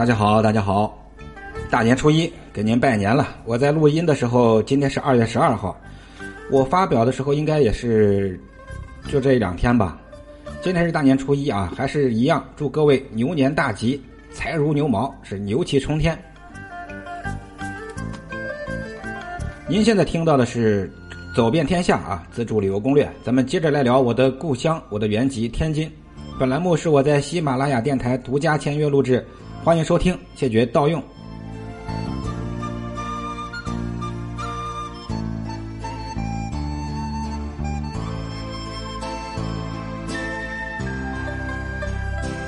大家好，大家好，大年初一给您拜年了。我在录音的时候，今天是二月十二号，我发表的时候应该也是就这两天吧。今天是大年初一啊，还是一样，祝各位牛年大吉，财如牛毛，是牛气冲天。您现在听到的是《走遍天下》啊，自助旅游攻略。咱们接着来聊我的故乡，我的原籍天津。本栏目是我在喜马拉雅电台独家签约录制，欢迎收听，谢绝盗用。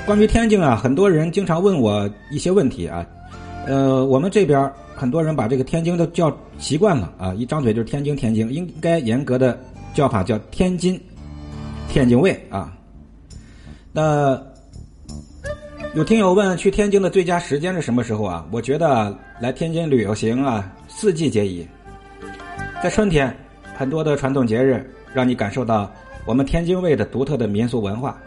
关于天津啊，很多人经常问我一些问题啊，呃，我们这边很多人把这个天津都叫习惯了啊，一张嘴就是天津，天津应该严格的叫法叫天津，天津卫啊。那有听友问去天津的最佳时间是什么时候啊？我觉得来天津旅游行啊，四季皆宜。在春天，很多的传统节日让你感受到我们天津卫的独特的民俗文化。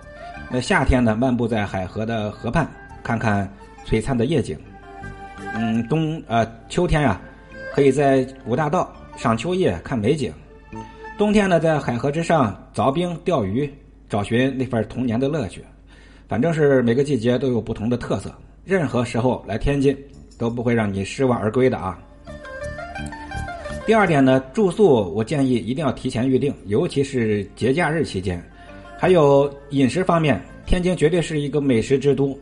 那夏天呢，漫步在海河的河畔，看看璀璨的夜景。嗯，冬呃秋天呀，可以在五大道赏秋叶、看美景。冬天呢，在海河之上凿冰、钓鱼。找寻那份童年的乐趣，反正是每个季节都有不同的特色。任何时候来天津都不会让你失望而归的啊。第二点呢，住宿我建议一定要提前预定，尤其是节假日期间。还有饮食方面，天津绝对是一个美食之都。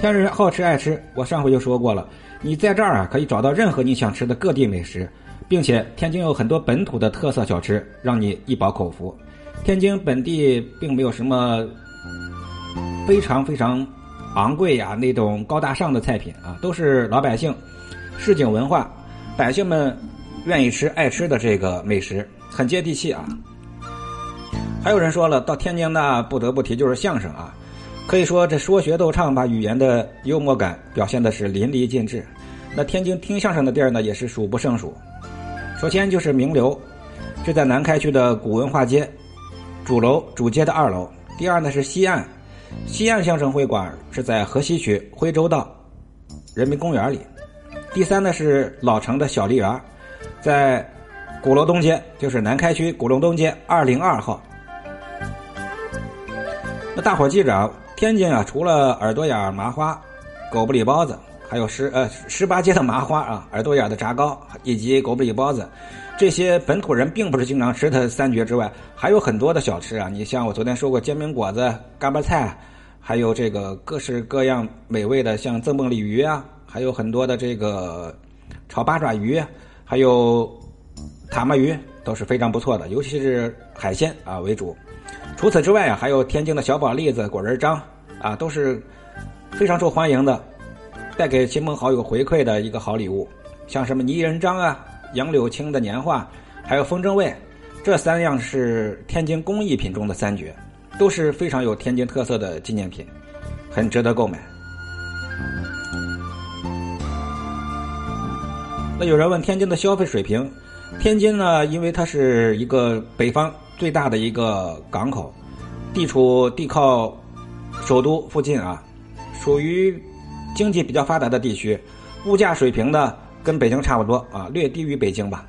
天津人好吃爱吃，我上回就说过了，你在这儿啊可以找到任何你想吃的各地美食，并且天津有很多本土的特色小吃，让你一饱口福。天津本地并没有什么非常非常昂贵呀那种高大上的菜品啊，都是老百姓市井文化，百姓们愿意吃爱吃的这个美食，很接地气啊。还有人说了，到天津呢不得不提就是相声啊，可以说这说学逗唱把语言的幽默感表现的是淋漓尽致。那天津听相声的地儿呢也是数不胜数，首先就是名流，就在南开区的古文化街。主楼主街的二楼，第二呢是西岸，西岸相声会馆是在河西区徽州道人民公园里，第三呢是老城的小梨园，在鼓楼东街，就是南开区鼓楼东街二零二号。那大伙记着啊，天津啊，除了耳朵眼麻花、狗不理包子，还有十呃十八街的麻花啊，耳朵眼的炸糕以及狗不理包子。这些本土人并不是经常吃的三绝之外，还有很多的小吃啊。你像我昨天说过煎饼果子、干巴菜，还有这个各式各样美味的，像赠蹦鲤鱼啊，还有很多的这个炒八爪鱼，还有塔目鱼都是非常不错的，尤其是海鲜啊为主。除此之外啊，还有天津的小宝栗子、果仁章啊，都是非常受欢迎的，带给亲朋好友回馈的一个好礼物。像什么泥人章啊。杨柳青的年画，还有风筝味，这三样是天津工艺品中的三绝，都是非常有天津特色的纪念品，很值得购买。那有人问天津的消费水平，天津呢，因为它是一个北方最大的一个港口，地处地靠首都附近啊，属于经济比较发达的地区，物价水平呢。跟北京差不多啊，略低于北京吧。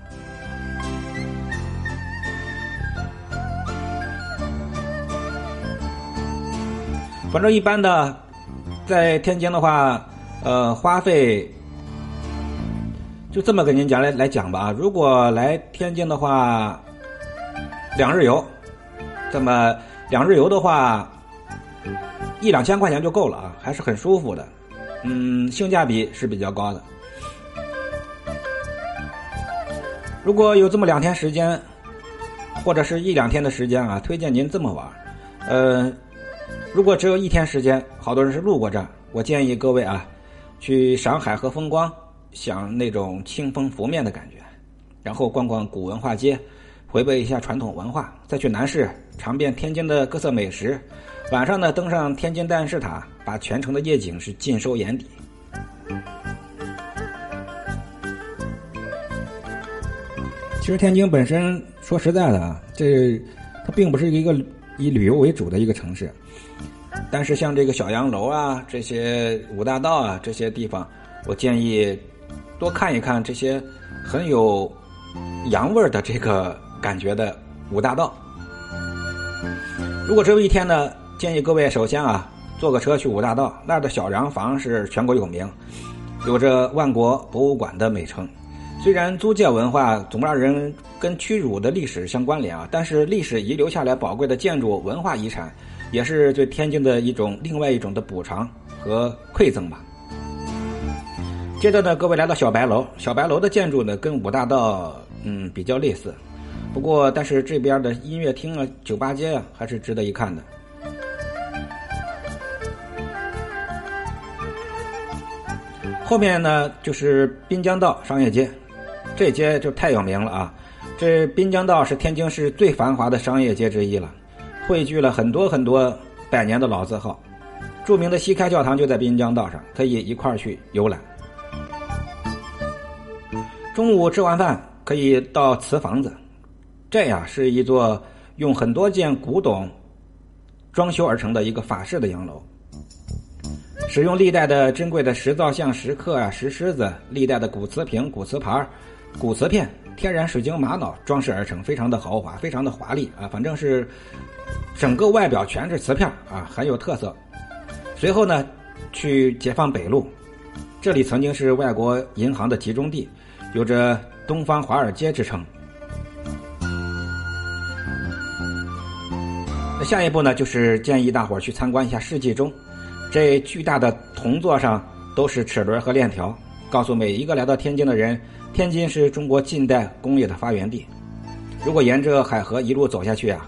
反正一般的，在天津的话，呃，花费就这么跟您讲来来讲吧啊。如果来天津的话，两日游，这么两日游的话，一两千块钱就够了啊，还是很舒服的。嗯，性价比是比较高的。如果有这么两天时间，或者是一两天的时间啊，推荐您这么玩。呃，如果只有一天时间，好多人是路过这儿，我建议各位啊，去赏海河风光，享那种清风拂面的感觉，然后逛逛古文化街，回味一下传统文化，再去南市尝遍天津的各色美食。晚上呢，登上天津大雁塔，把全城的夜景是尽收眼底。其实天津本身说实在的啊，这它并不是一个以旅游为主的一个城市。但是像这个小洋楼啊，这些五大道啊这些地方，我建议多看一看这些很有洋味儿的这个感觉的五大道。如果只有一天呢，建议各位首先啊，坐个车去五大道，那儿的小洋房是全国有名，有着万国博物馆的美称。虽然租界文化总让人跟屈辱的历史相关联啊，但是历史遗留下来宝贵的建筑文化遗产，也是对天津的一种另外一种的补偿和馈赠吧。接着呢，各位来到小白楼，小白楼的建筑呢跟五大道嗯比较类似，不过但是这边的音乐厅啊、酒吧街啊还是值得一看的。后面呢就是滨江道商业街。这街就太有名了啊！这滨江道是天津市最繁华的商业街之一了，汇聚了很多很多百年的老字号。著名的西开教堂就在滨江道上，可以一块儿去游览。中午吃完饭可以到瓷房子，这呀是一座用很多件古董装修而成的一个法式的洋楼，使用历代的珍贵的石造像、石刻啊、石狮子、历代的古瓷瓶、古瓷盘古瓷片、天然水晶玛瑙装饰而成，非常的豪华，非常的华丽啊！反正是整个外表全是瓷片啊，很有特色。随后呢，去解放北路，这里曾经是外国银行的集中地，有着“东方华尔街”之称。那下一步呢，就是建议大伙儿去参观一下世纪钟，这巨大的铜座上都是齿轮和链条，告诉每一个来到天津的人。天津是中国近代工业的发源地。如果沿着海河一路走下去啊，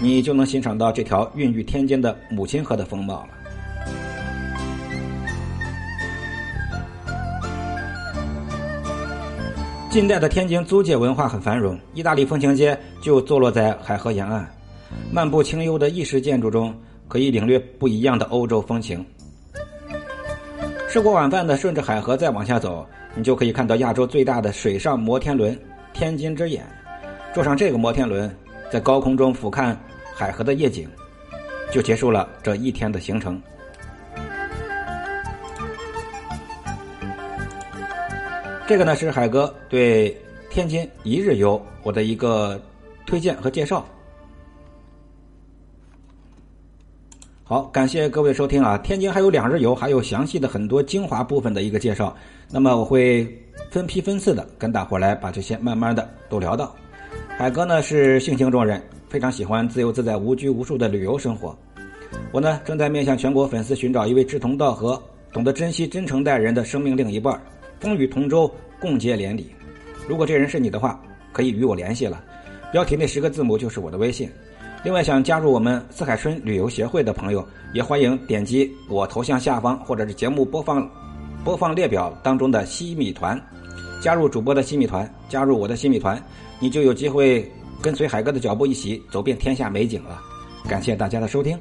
你就能欣赏到这条孕育天津的母亲河的风貌了。近代的天津租界文化很繁荣，意大利风情街就坐落在海河沿岸。漫步清幽的意式建筑中，可以领略不一样的欧洲风情。吃过晚饭的，顺着海河再往下走。你就可以看到亚洲最大的水上摩天轮“天津之眼”，坐上这个摩天轮，在高空中俯瞰海河的夜景，就结束了这一天的行程。这个呢是海哥对天津一日游我的一个推荐和介绍。好，感谢各位收听啊！天津还有两日游，还有详细的很多精华部分的一个介绍。那么我会分批分次的跟大伙来把这些慢慢的都聊到。海哥呢是性情中人，非常喜欢自由自在、无拘无束的旅游生活。我呢正在面向全国粉丝寻找一位志同道合、懂得珍惜、真诚待人的生命另一半，风雨同舟，共结连理。如果这人是你的话，可以与我联系了。标题那十个字母就是我的微信。另外，想加入我们四海春旅游协会的朋友，也欢迎点击我头像下方或者是节目播放播放列表当中的西米团，加入主播的西米团，加入我的西米团，你就有机会跟随海哥的脚步一起走遍天下美景了。感谢大家的收听。